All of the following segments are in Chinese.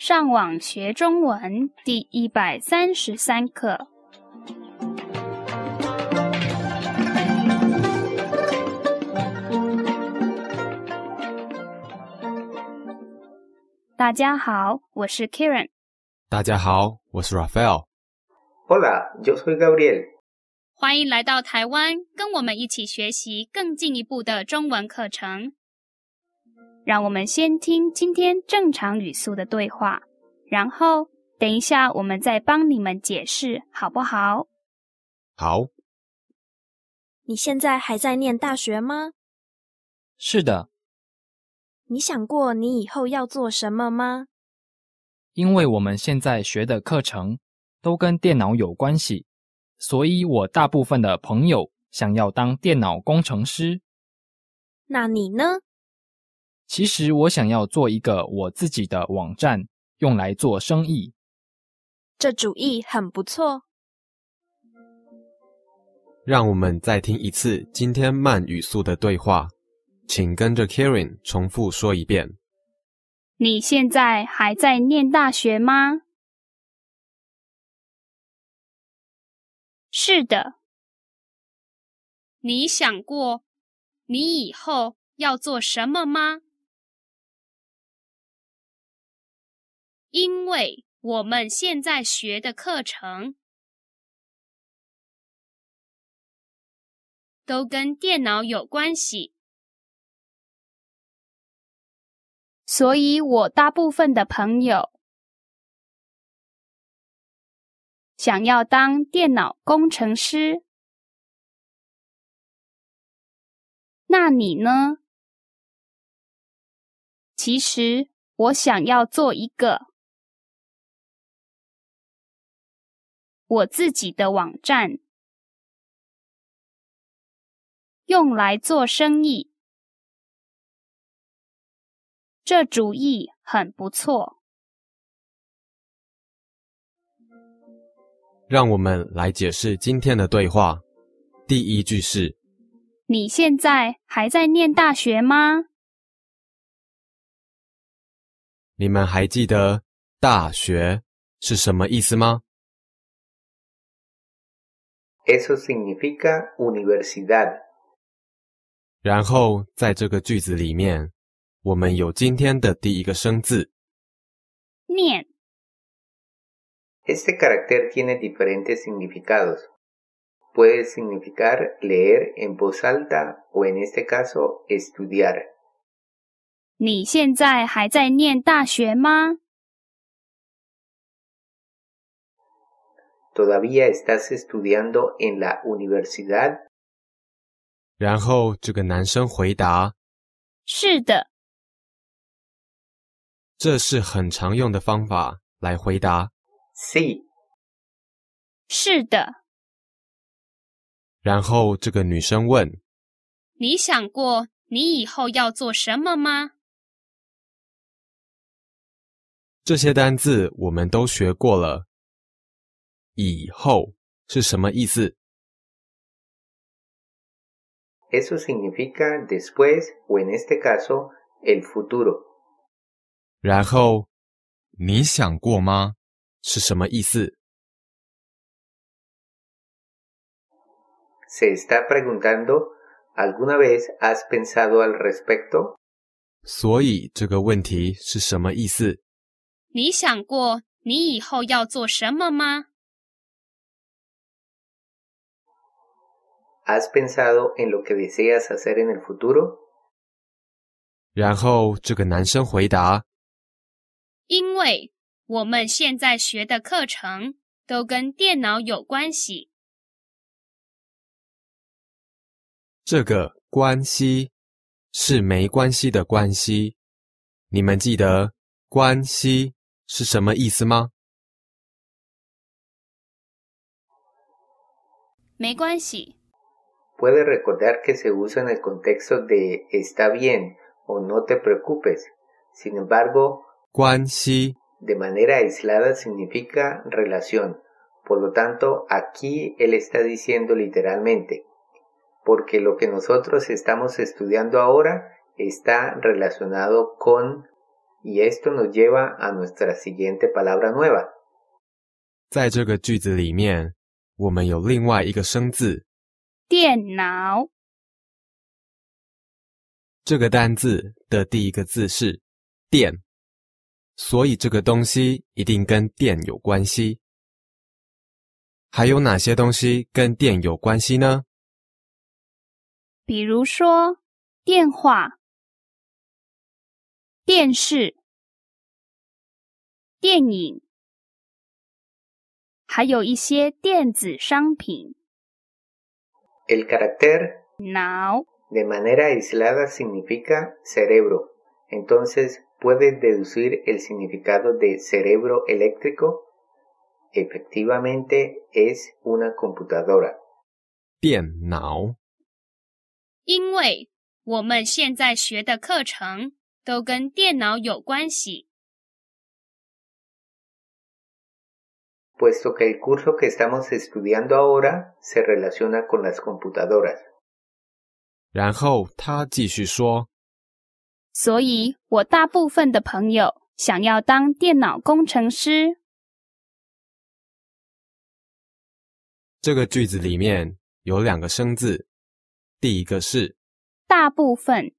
上网学中文第一百三十三课。大家好，我是 Karen。大家好，我是 Raphael。Hola, yo soy Gabriel。欢迎来到台湾，跟我们一起学习更进一步的中文课程。让我们先听今天正常语速的对话，然后等一下我们再帮你们解释，好不好？好。你现在还在念大学吗？是的。你想过你以后要做什么吗？因为我们现在学的课程都跟电脑有关系。所以，我大部分的朋友想要当电脑工程师。那你呢？其实我想要做一个我自己的网站，用来做生意。这主意很不错。让我们再听一次今天慢语速的对话，请跟着 Karen 重复说一遍。你现在还在念大学吗？是的，你想过你以后要做什么吗？因为我们现在学的课程都跟电脑有关系，所以我大部分的朋友。想要当电脑工程师，那你呢？其实我想要做一个我自己的网站，用来做生意。这主意很不错。让我们来解释今天的对话。第一句是：你现在还在念大学吗？你们还记得“大学”是什么意思吗 ？Eso significa universidad。然后在这个句子里面，我们有今天的第一个生字“念”。Este carácter tiene diferentes significados. Puede significar leer en voz alta o en este caso estudiar. ¿Todavía estás estudiando en la universidad? 然后这个男生回答：“是的。”这是很常用的方法来回答。C，是的。然后这个女生问：“你想过你以后要做什么吗？”这些单字我们都学过了。以后是什么意思？Eso significa después o en este caso el futuro。然后你想过吗？是什么意思？Se está preguntando alguna vez has pensado al respecto？所以这个问题是什么意思？你想过你以后要做什么吗？¿Has pensado en lo que deseas hacer en el futuro？然后这个男生回答：因为。我们现在学的课程都跟电脑有关系。这个关系是没关系的关系。你们记得关系是什么意思吗？没关系。Puede recordar que se usa en el contexto de está bien o no te preocupes. Sin embargo，关系。de manera aislada significa relación. Por lo tanto, aquí él está diciendo literalmente, porque lo que nosotros estamos estudiando ahora está relacionado con Y esto nos lleva a nuestra siguiente palabra nueva. 在这个句子里面，我们有另外一个生字， 电脑，这个单字的第一个字是“电”，所以这个东西一定跟电有关系。还有哪些东西跟电有关系呢？比如说电话、电视、电影，还有一些电子商品。El carácter 脑 de manera aislada significa cerebro. Entonces, ¿puedes deducir el significado de cerebro eléctrico? Efectivamente, es una computadora. 电脑。因为我们现在学的课程都跟电脑有关系， Puesto que el curso que estamos estudiando ahora se relaciona con las computadoras. 然后他继续说，所以我大部分的朋友想要当电脑工程师。这个句子里面有两个生字，第一个是大部分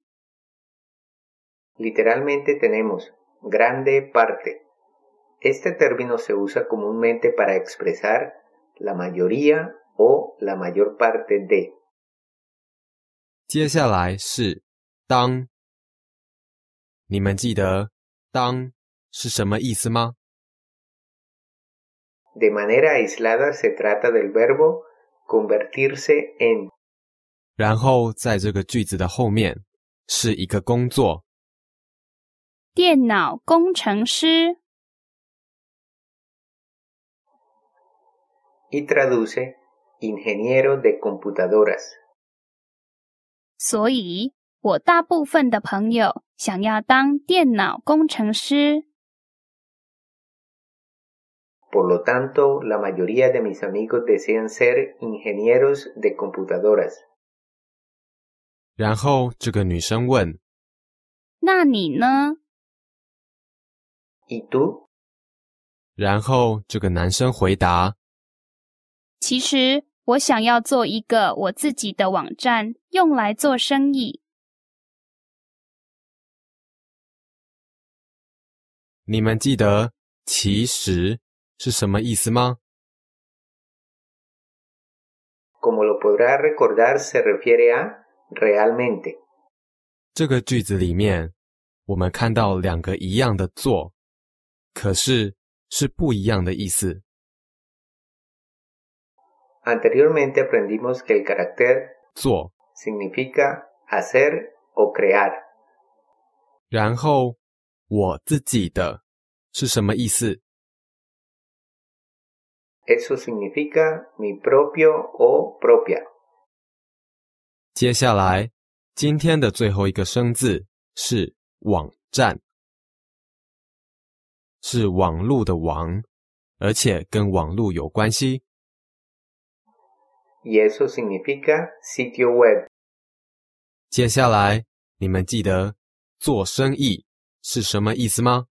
Literalmente tenemos grande parte. Este término se usa comúnmente para expresar la mayoría o la mayor parte de. 接下来是当。你们记得当是什么意思吗？ De manera aislada se trata del verbo convertirse en 然后在这个句子的后面是一个工作，电脑工程师， y traduce ingeniero de computadoras. 所以我大部分的朋友想要当电脑工程师。 Por lo tanto, la mayoría de mis amigos desean ser ingenieros de computadoras. 然后这个女生问那你呢？ ¿Y tú? 然后这个男生回答 其实我想要做一个我自己的网站，用来做生意。你们记得“其实”是什么意思吗？Como lo podrás recordar, se refiere a realmente. 这个句子里面，我们看到两个一样的“做”，可是是不一样的意思。Anteriormente aprendimos que el carácter 做，significa hacer o crear. 然后我自己的是什么意思？Eso significa mi propio o propia. 接下来，今天的最后一个生字是网站，是网络的网，而且跟网络有关系。Y eso significa sitio web. 接下来，你们记得做生意是什么意思吗？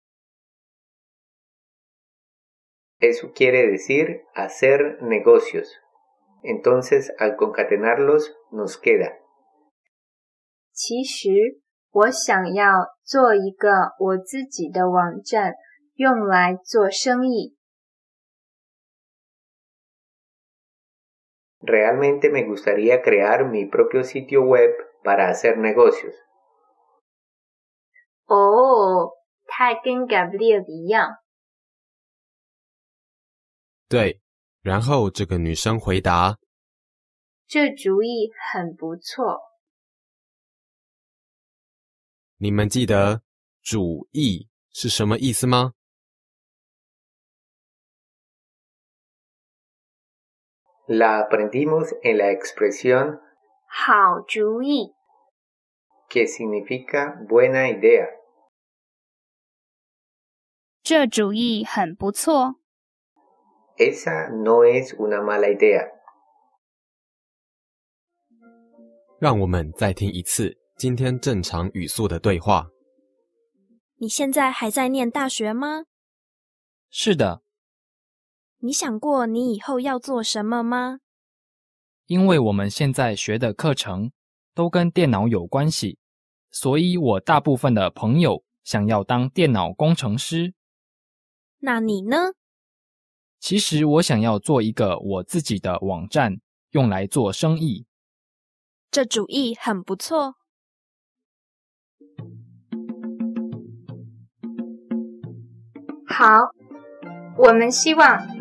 Eso quiere decir hacer negocios. Entonces, al concatenarlos, nos queda 其实我想要做一个我自己的网站，用来做生意。 Realmente me gustaría crear mi propio sitio web para hacer negocios. 哦，它跟 Gabriel 一样。对。然后这个女生回答这主意很不错。：“你们记得‘主意’是什么意思吗？” La aprendimos en la expresión 好主意， que significa buena idea. 这主意很不错。 Esa no es una mala idea. 让我们再听一次今天正常语速的对话。 你现在还在念大学吗？是的， 你想过你以后要做什么吗？因为我们现在学的课程都跟电脑有关系，所以我大部分的朋友想要当电脑工程师。那你呢？其实我想要做一个我自己的网站，用来做生意。这主意很不错。好，我们希望